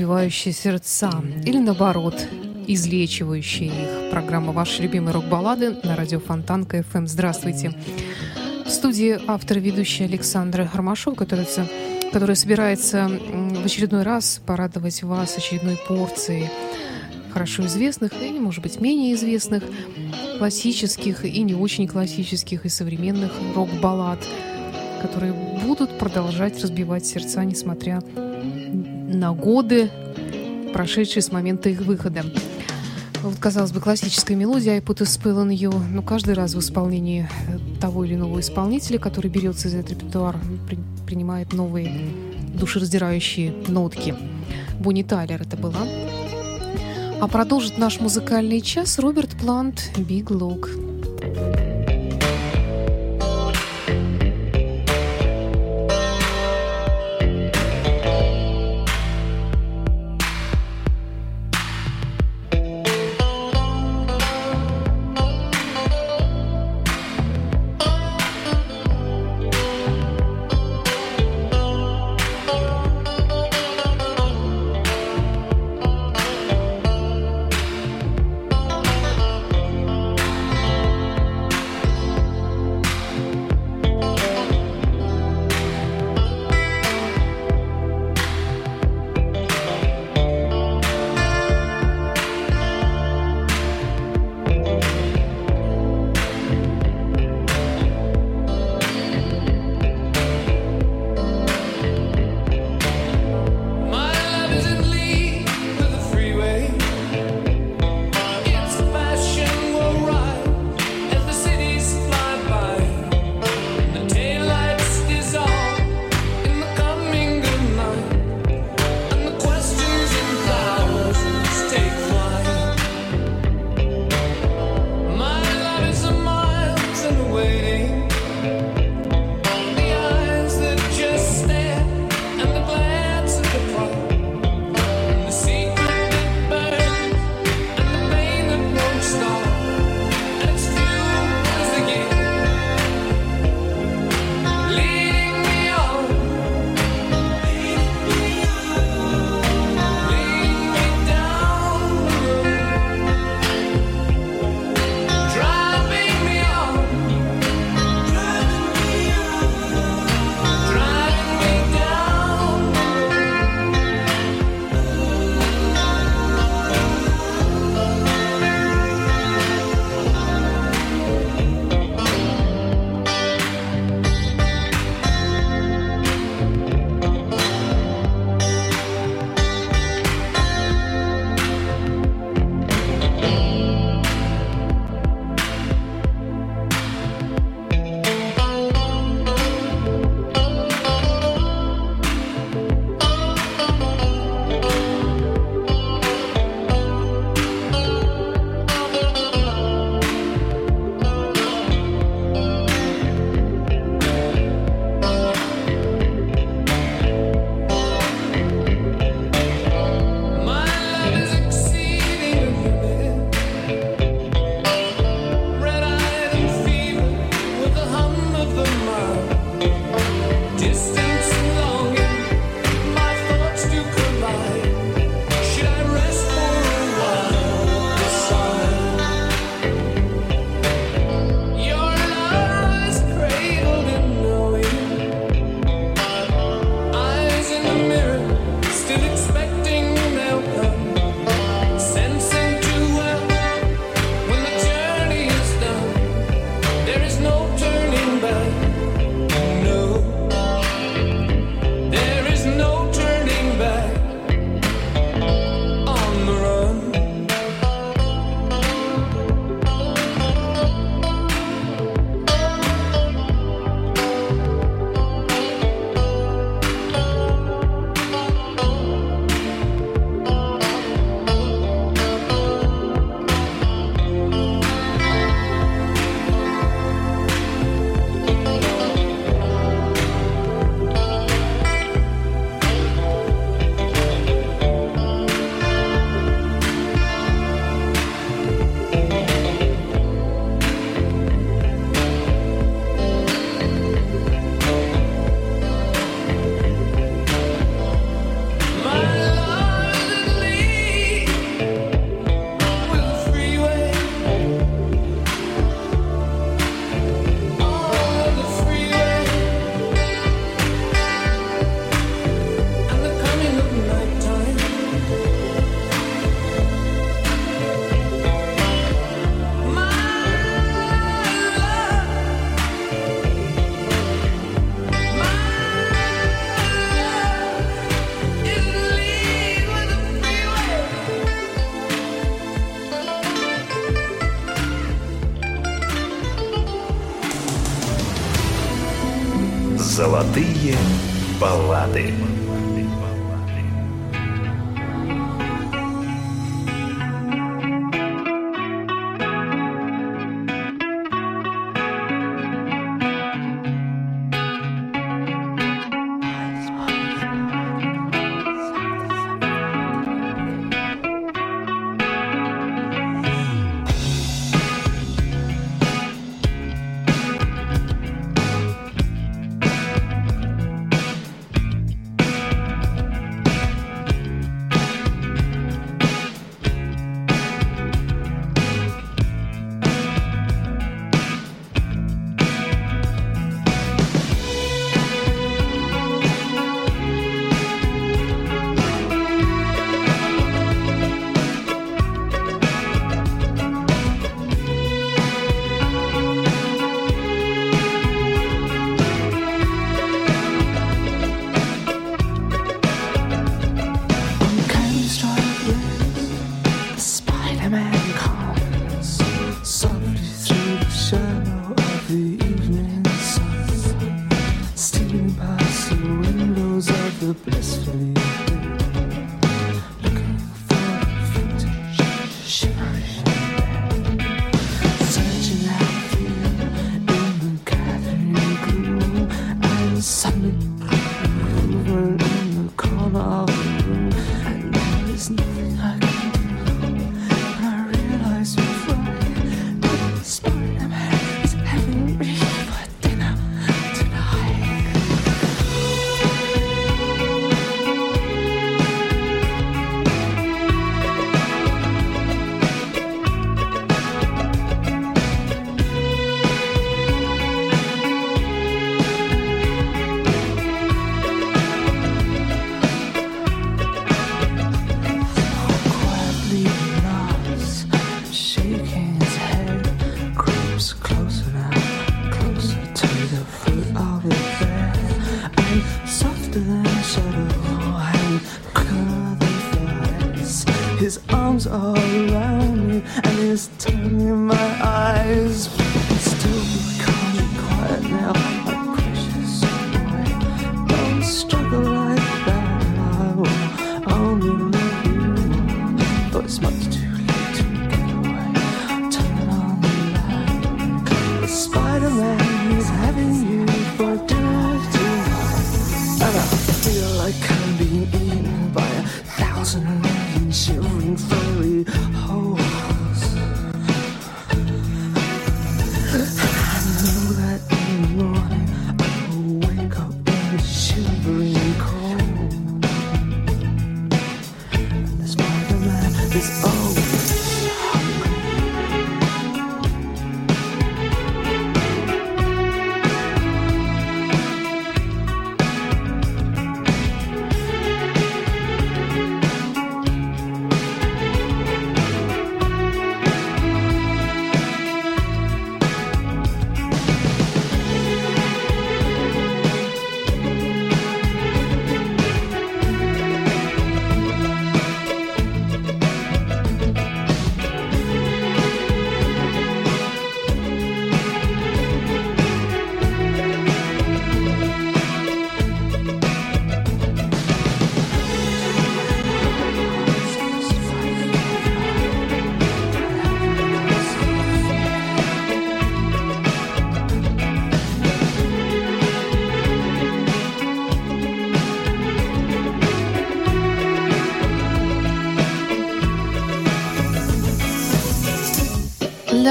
разбивающие сердца, или наоборот, излечивающие их. Программа «Ваши любимые рок-баллады» на радио Фонтанка. КФМ. Здравствуйте. В студии автор и ведущий Александра Гармашов, который, который собирается в очередной раз порадовать вас очередной порцией хорошо известных и, может быть, менее известных, классических и не очень классических и современных рок-баллад, которые будут продолжать разбивать сердца, несмотря на годы, прошедшие с момента их выхода. Вот, казалось бы, классическая мелодия «I put a spell on you», но каждый раз в исполнении того или иного исполнителя, который берется за этот репертуар, при, принимает новые душераздирающие нотки. Бонни Тайлер это была. А продолжит наш музыкальный час Роберт Плант «Big Look».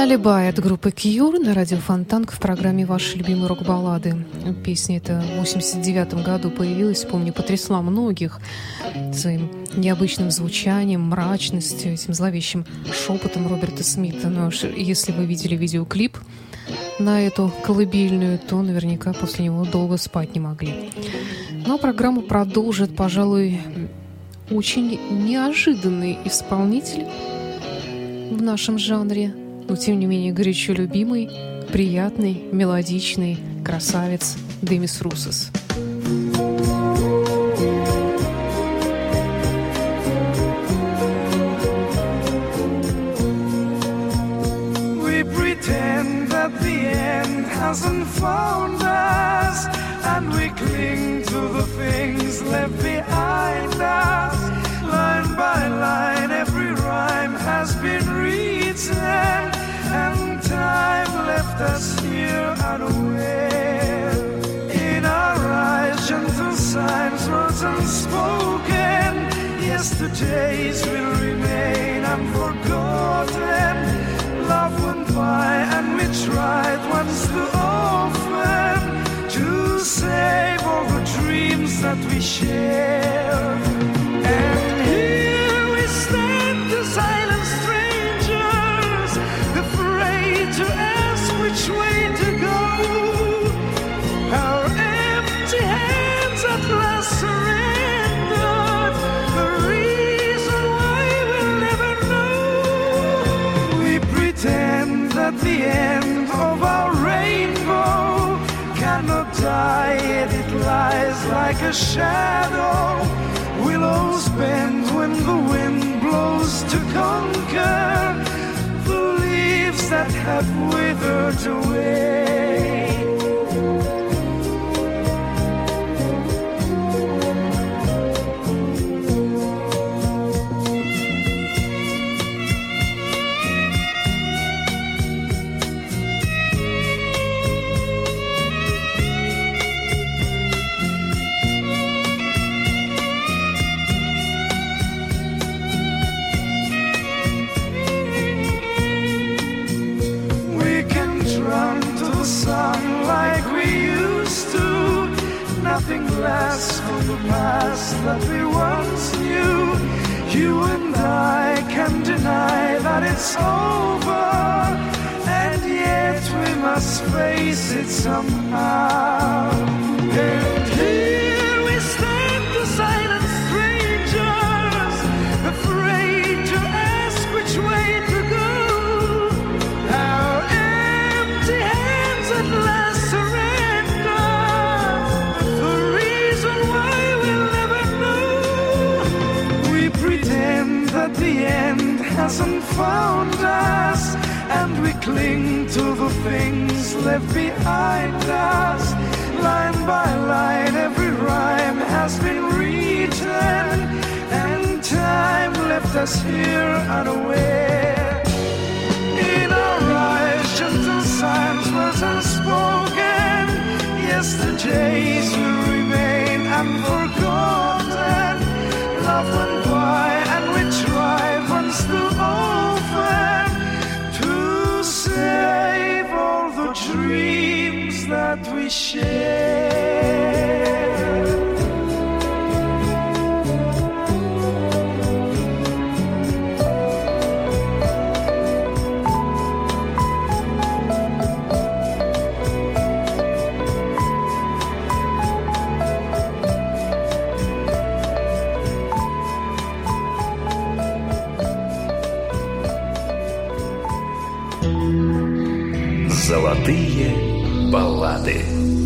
Алибай от группы Кьюр на радио Фонтанк в программе «Ваши любимые рок-баллады». Песня эта в 89 году появилась, помню, потрясла многих своим необычным звучанием, мрачностью, этим зловещим шепотом Роберта Смита. Но ну, если вы видели видеоклип на эту колыбельную, то наверняка после него долго спать не могли. Но программу продолжит, пожалуй, очень неожиданный исполнитель в нашем жанре – но тем не менее горячо любимый, приятный, мелодичный красавец Демис Русос. Hasn't found us, and we cling to the things left behind us. Line by line, every rhyme has been written, time left us here unaware. In our eyes, gentle signs, words unspoken. Yesterday's will remain unforgotten. Love went by, and we tried once too often to save all the dreams that we share. That the end of our rainbow cannot die, yet it lies like a shadow. Willows bend when the wind blows to conquer the leaves that have withered away. Somehow. And here we stand, silent strangers, afraid to ask which way to go. Our empty hands at last surrender. The reason why we'll never know. We pretend that the end hasn't found us, cling to the things left behind us. Line by line, every rhyme has been written, and time left us here unaware. In our eyes, gentle signs was unspoken. Yesterday's will remain unforgotten. Love went by, dreams that we share. Золотые баллады.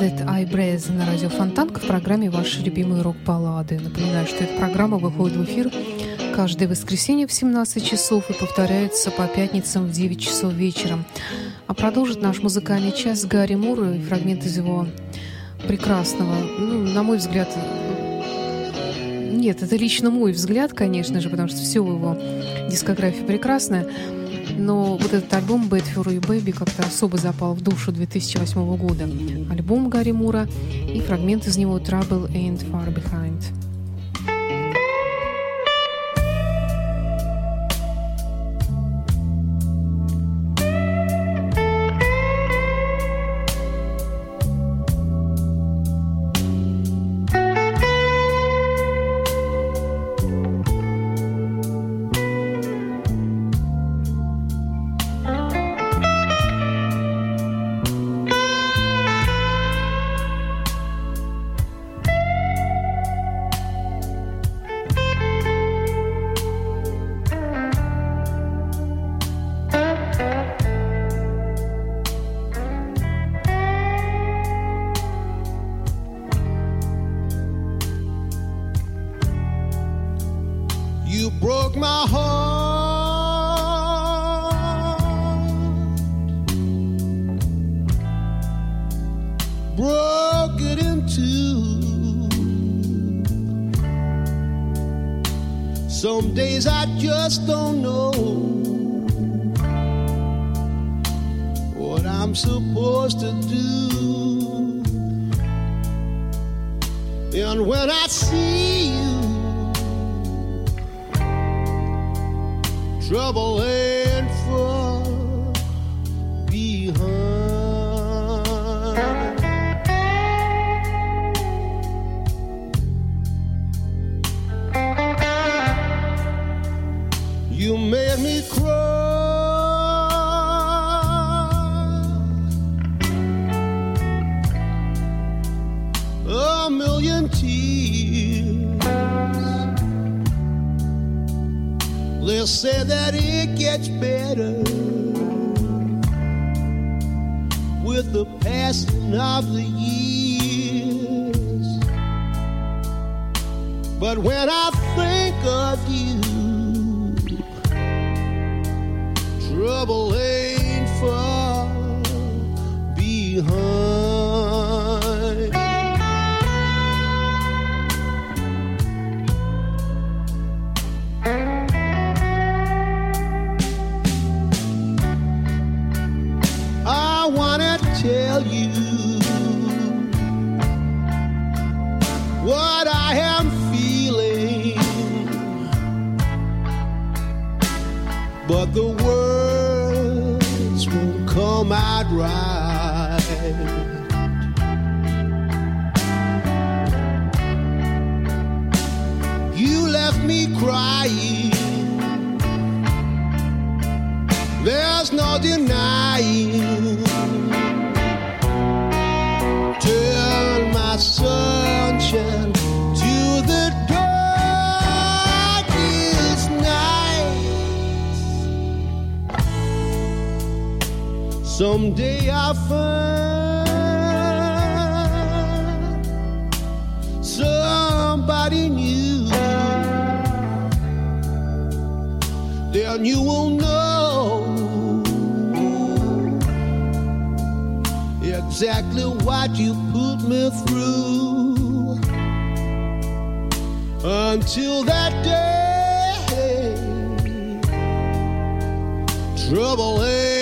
That I на радио Фонтанка в программе «Ваши любимые рок-баллады». Напоминаю, что эта программа выходит в эфир каждое воскресенье в 17 часов и повторяется по пятницам в 9 часов вечером. А продолжит наш музыкальный час Гарри Мур и фрагмент из его прекрасного, ну, на мой взгляд, нет, это лично мой взгляд, конечно же, потому что все в его дискографии прекрасное. Но вот этот альбом «Bad for You Baby» как-то особо запал в душу 2008 года. Альбом Гарри Мура и фрагмент из него «Trouble Ain't Far Behind». My heart, broke it in two. Some days I just don't know what I'm supposed to do. And when I see trouble is. They say that it gets better with the passing of the years. But when I think of you, trouble ain't far behind. Right. You left me crying. There's no denying. Someday I'll find somebody new. Then you will know exactly what you put me through. Until that day, trouble ain't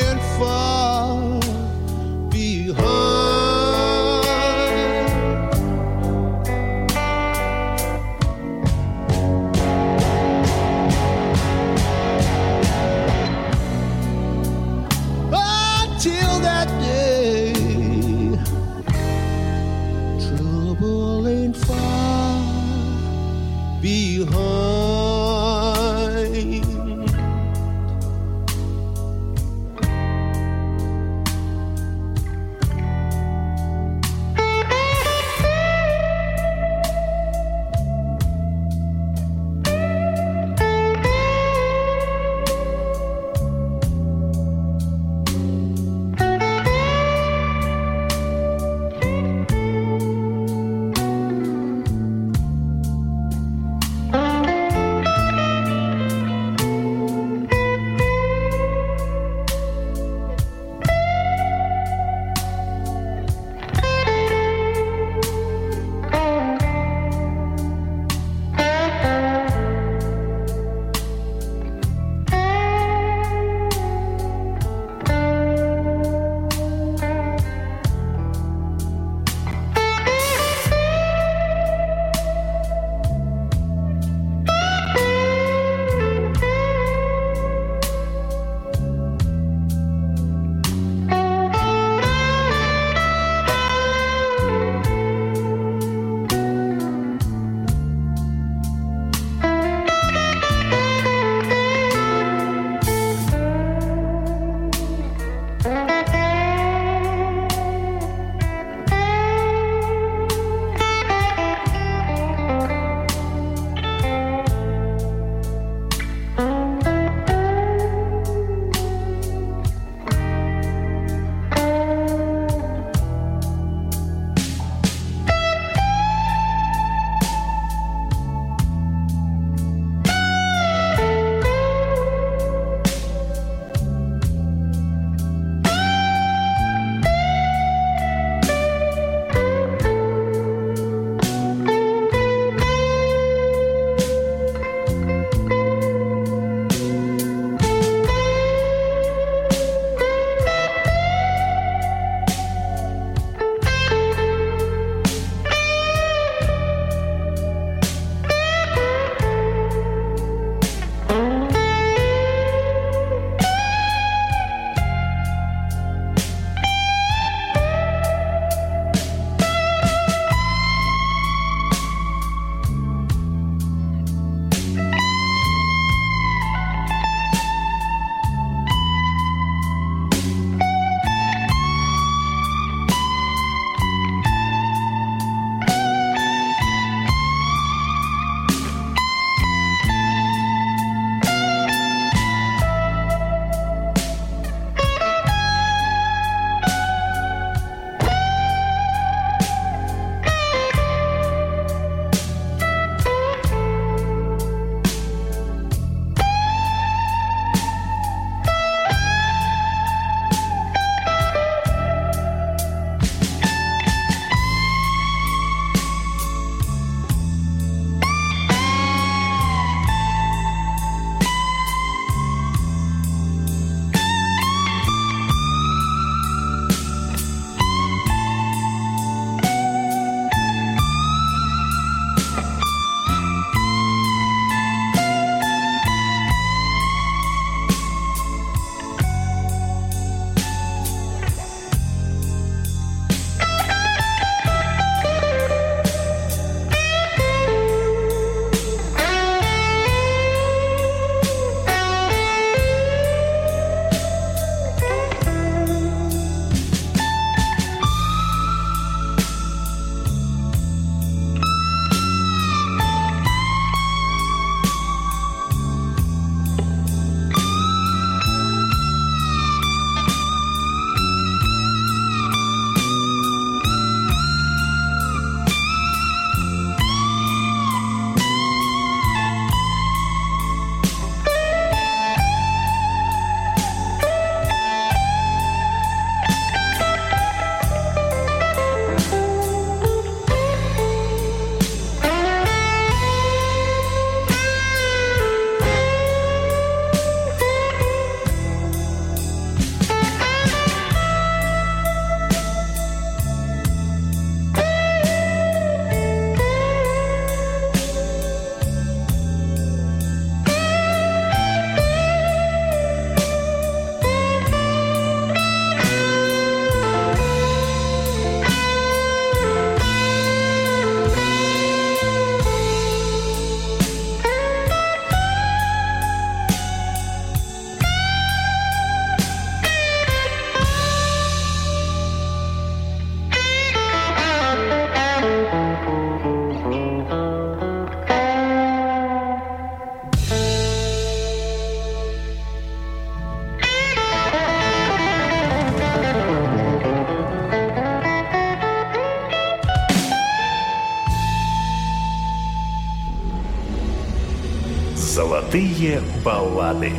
Баллады.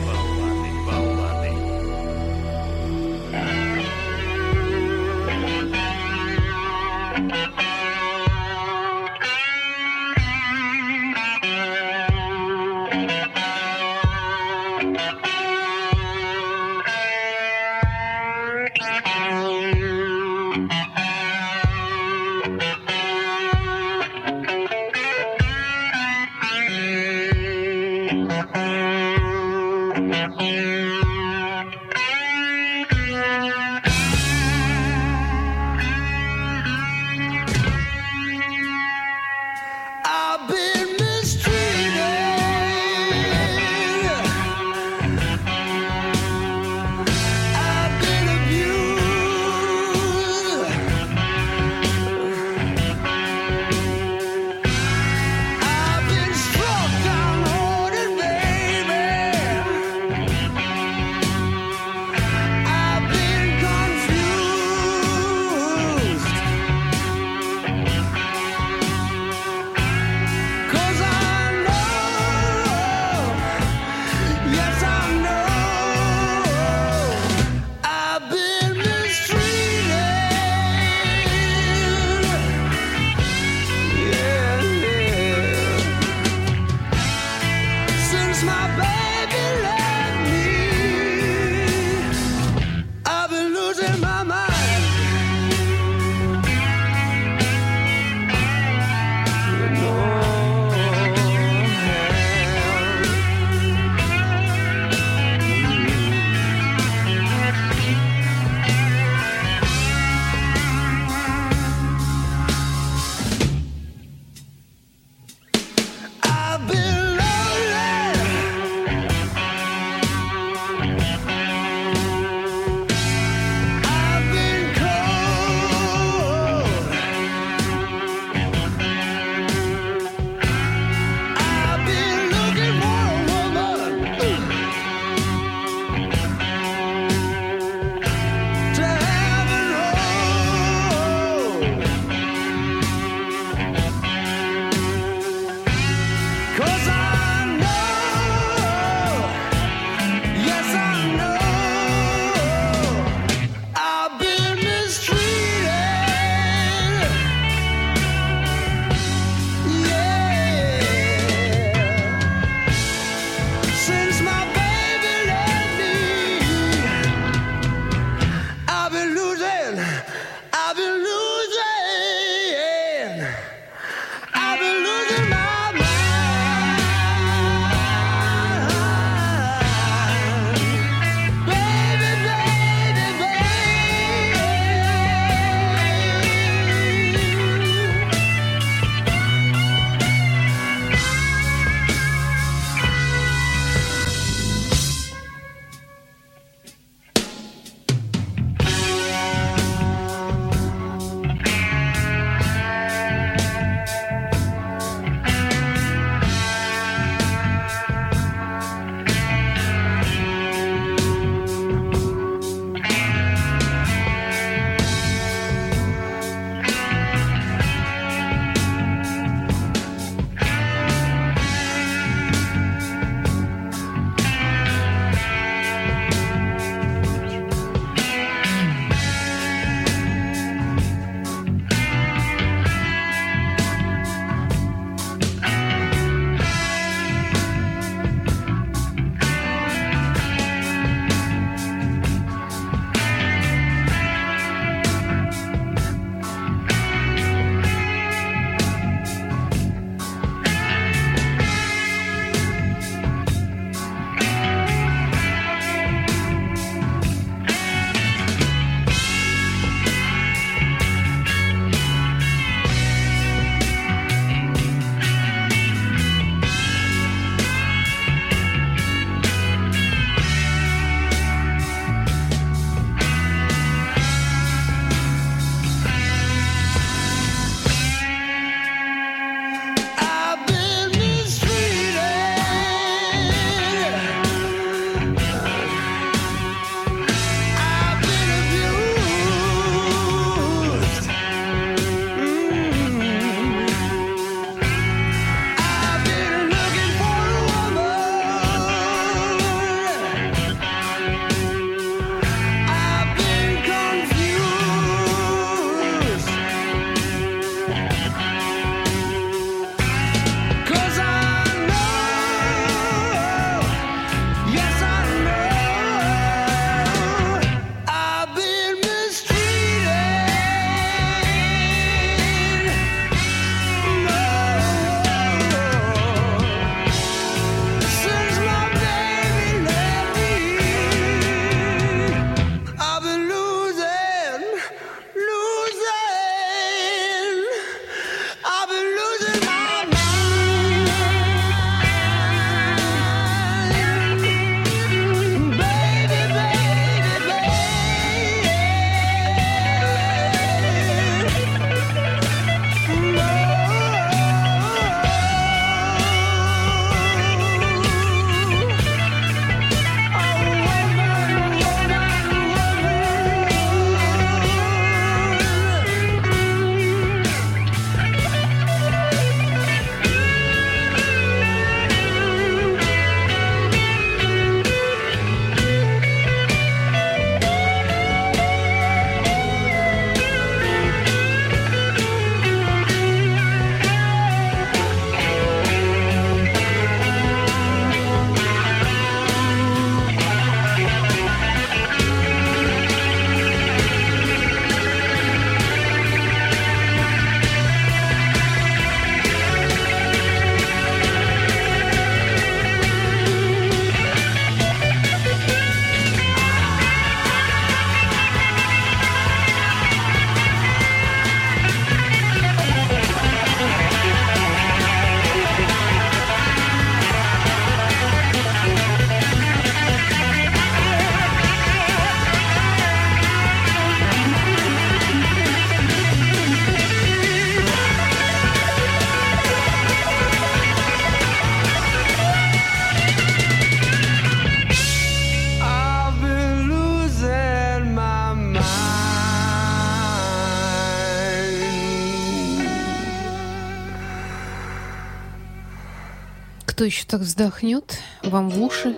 Кто еще так вздохнет вам в уши,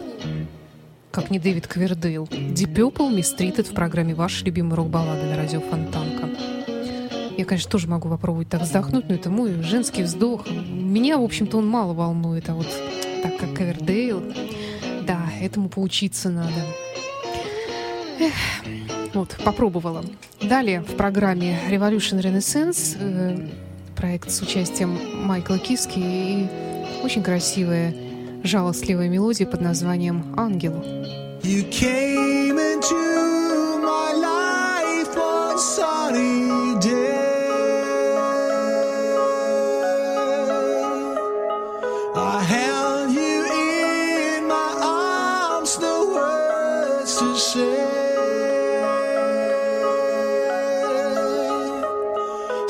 как не Дэвид Квердейл. Deep Purple, в программе «Ваши любимые рок-баллады» на радио Фонтанка. Я, конечно, тоже могу попробовать так вздохнуть, но это мой женский вздох. Меня, в общем-то, он мало волнует, а вот так как Квердейл, да, этому поучиться надо. Эх, вот, попробовала. Далее в программе Revolution Renaissance э, проект с участием Майкла Киски и очень красивая жалостливая мелодия под названием «Ангел».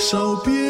So beautiful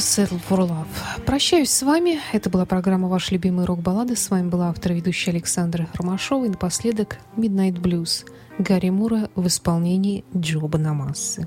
Settle for Love. Прощаюсь с вами. Это была программа ваш любимые рок-баллады». С вами была автор и ведущая Александра Ромашова. И напоследок «Midnight Blues» Гарри Мура в исполнении Джоба Намассы.